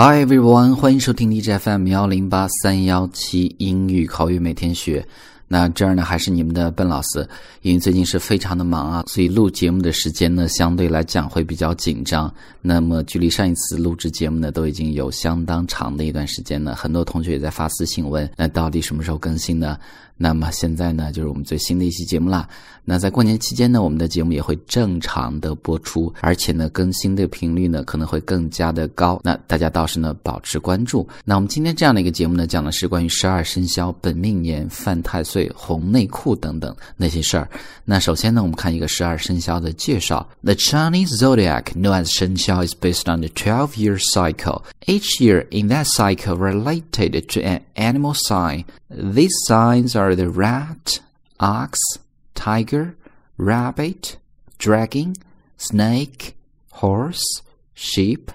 Hi everyone，欢迎收听 DJFM 幺零八三幺七英语口语每天学。那这儿呢还是你们的笨老师，因为最近是非常的忙啊，所以录节目的时间呢相对来讲会比较紧张。那么距离上一次录制节目呢都已经有相当长的一段时间了，很多同学也在发私信问，那到底什么时候更新呢？那么现在呢，就是我们最新的一期节目啦。那在过年期间呢，我们的节目也会正常的播出，而且呢，更新的频率呢可能会更加的高。那大家倒是呢保持关注。那我们今天这样的一个节目呢，讲的是关于十二生肖、本命年、犯太岁、红内裤等等那些事儿。那首先呢，我们看一个十二生肖的介绍。The Chinese zodiac, known as 生肖 is based on the 12-year cycle. Each year in that cycle related to an animal sign. These signs are the rat, ox, tiger, rabbit, dragon, snake, horse, sheep,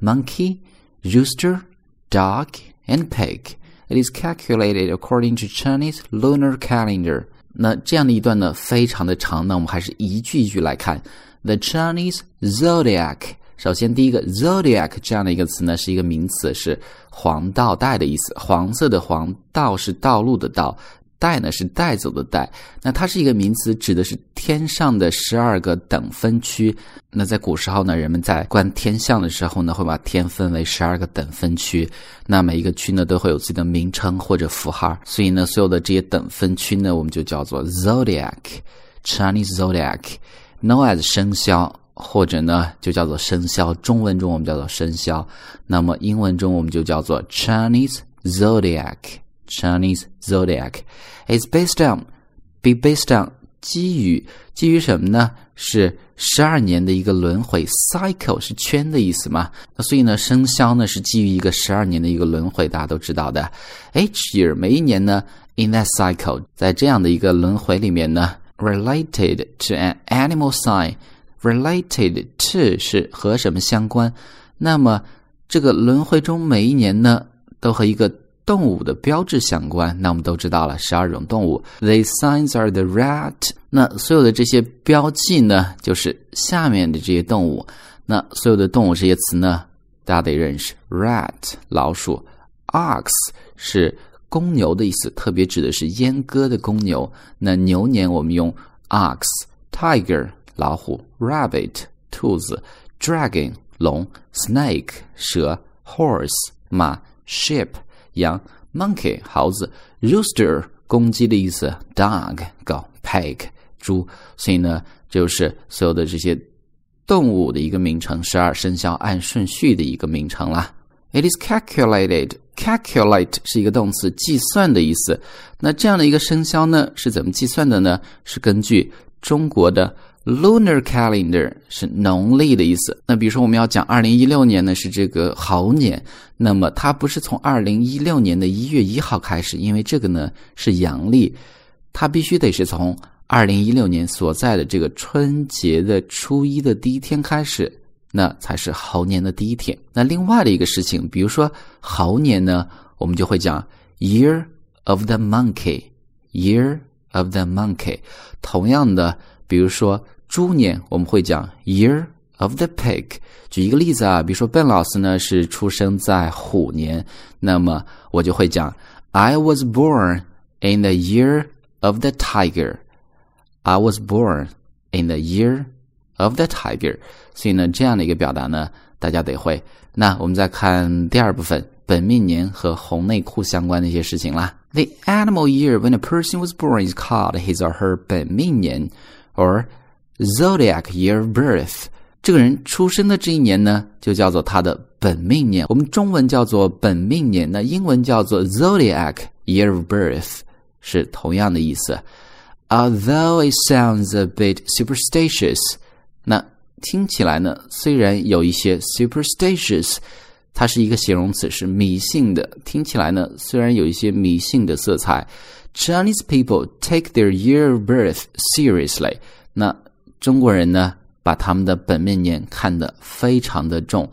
monkey, rooster, dog, and pig. It is calculated according to Chinese lunar calendar. 那这样的一段呢，非常的长，那我们还是一句一句来看。The Chinese zodiac 首先，第一个 zodiac 这样的一个词呢，是一个名词，是黄道带的意思。黄色的黄，道是道路的道， 带呢是带走的带。那它是一个名词，指的是天上的十二个等分区。那在古时候呢，人们在观天象的时候呢，会把天分为十二个等分区。那每一个区呢，都会有自己的名称或者符号。所以呢，所有的这些等分区呢，我们就叫做 zodiac，Chinese zodiac，known as 生肖。或者呢，就叫做生肖。中文中我们叫做生肖，那么英文中我们就叫做 Chinese zodiac。Chinese zodiac is based on be based on 基于基于什么呢？是十二年的一个轮回，cycle 是圈的意思嘛？那所以呢，生肖呢是基于一个十二年的一个轮回，大家都知道的。Each year 每一年呢，in that cycle 在这样的一个轮回里面呢，related to an animal sign。related to 是和什么相关？那么这个轮回中每一年呢，都和一个动物的标志相关。那我们都知道了，十二种动物。The signs are the rat。那所有的这些标记呢，就是下面的这些动物。那所有的动物这些词呢，大家得认识。Rat 老鼠，ox 是公牛的意思，特别指的是阉割的公牛。那牛年我们用 ox，tiger。老虎，rabbit，兔子，dragon，龙，snake，蛇，horse，马，sheep，羊，monkey，猴子，rooster，公鸡的意思，dog，狗，pig，猪。所以呢，就是所有的这些动物的一个名称，十二生肖按顺序的一个名称啦。It is calculated. Calculate 是一个动词，计算的意思。那这样的一个生肖呢，是怎么计算的呢？是根据中国的。Lunar calendar 是农历的意思。那比如说，我们要讲二零一六年呢是这个猴年，那么它不是从二零一六年的一月一号开始，因为这个呢是阳历，它必须得是从二零一六年所在的这个春节的初一的第一天开始，那才是猴年的第一天。那另外的一个事情，比如说猴年呢，我们就会讲 Year of the Monkey，Year of the Monkey。同样的，比如说。猪年我们会讲 Year of the Pig。举一个例子啊，比如说笨老师呢是出生在虎年，那么我就会讲 I was born in the year of the tiger。I was born in the year of the tiger。所以呢，这样的一个表达呢，大家得会。那我们再看第二部分，本命年和红内裤相关的一些事情啦。The animal year when a person was born is called his or her 本命年，or Zodiac year of birth，这个人出生的这一年呢，就叫做他的本命年。我们中文叫做本命年，那英文叫做 Zodiac year of birth，是同样的意思。Although it sounds a bit superstitious，那听起来呢，虽然有一些 superstitious，它是一个形容词，是迷信的。听起来呢，虽然有一些迷信的色彩，Chinese people take their year of birth seriously。那中国人呢，把他们的本命年看得非常的重。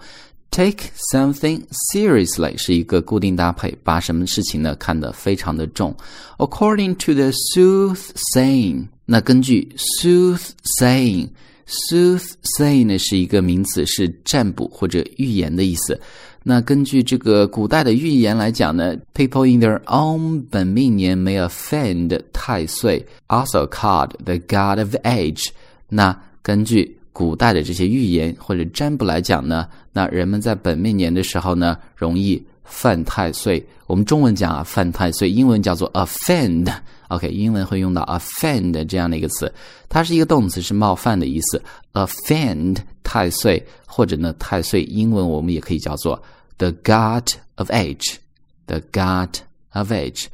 Take something seriously 是一个固定搭配，把什么事情呢看得非常的重。According to the soothsaying，那根据 soothsaying Soothsaying 呢是一个名词，是占卜或者预言的意思。那根据这个古代的预言来讲呢，people in their own 本命年 may offend 太岁，also called the god of age。那根据古代的这些预言或者占卜来讲呢，那人们在本命年的时候呢，容易犯太岁。我们中文讲啊，犯太岁，英文叫做 offend。OK，英文会用到 offend 这样的一个词，它是一个动词，是冒犯的意思。offend 太岁，或者呢太岁，英文我们也可以叫做 the god of age，the god of age。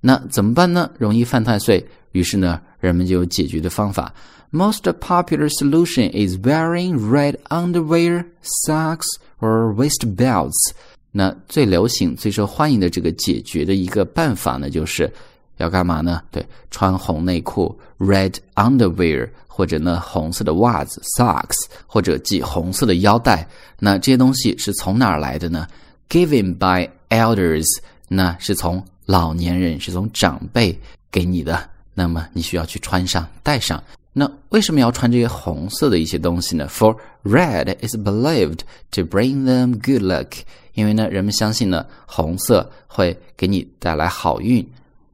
那怎么办呢？容易犯太岁，于是呢，人们就有解决的方法。Most popular solution is wearing red underwear, socks, or waist belts。那最流行、最受欢迎的这个解决的一个办法呢，就是要干嘛呢？对，穿红内裤 （red underwear） 或者呢红色的袜子 （socks） 或者系红色的腰带。那这些东西是从哪儿来的呢？Given by elders，那是从老年人，是从长辈给你的。那么你需要去穿上、戴上。那为什么要穿这些红色的一些东西呢？For red is believed to bring them good luck。因为呢，人们相信呢，红色会给你带来好运。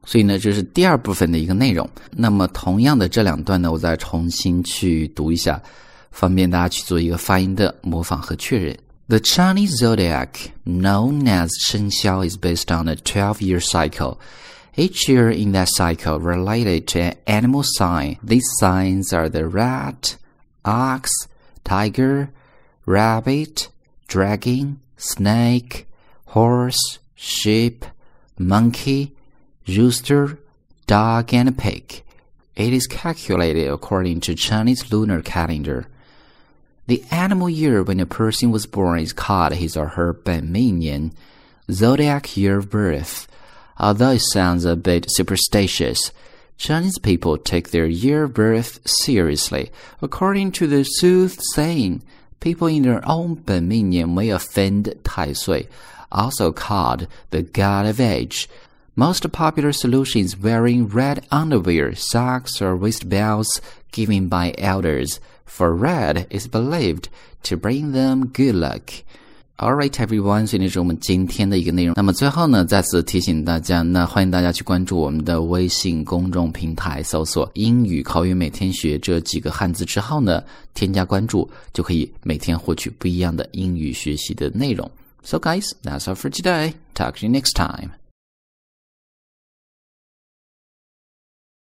所以呢，这是第二部分的一个内容。那么，同样的这两段呢，我再重新去读一下，方便大家去做一个发音的模仿和确认。The Chinese zodiac, known as 生肖, is based on a twelve-year cycle. Each year in that cycle related to an animal sign. These signs are the rat, ox, tiger, rabbit, dragon, snake, horse, sheep, monkey, rooster, dog, and pig. It is calculated according to Chinese lunar calendar. The animal year when a person was born is called his or her 本命年, zodiac year of birth. although it sounds a bit superstitious. Chinese people take their year birth seriously. According to the soothsaying, people in their own dominion may offend Tai Sui, also called the god of age. Most popular solution is wearing red underwear, socks, or waistbelts given by elders, for red is believed to bring them good luck. Alright, everyone，所以这是我们今天的一个内容。那么最后呢，再次提醒大家，那欢迎大家去关注我们的微信公众平台，搜索“英语口语每天学”这几个汉字之后呢，添加关注，就可以每天获取不一样的英语学习的内容。So guys, that's all for today. Talk to you next time.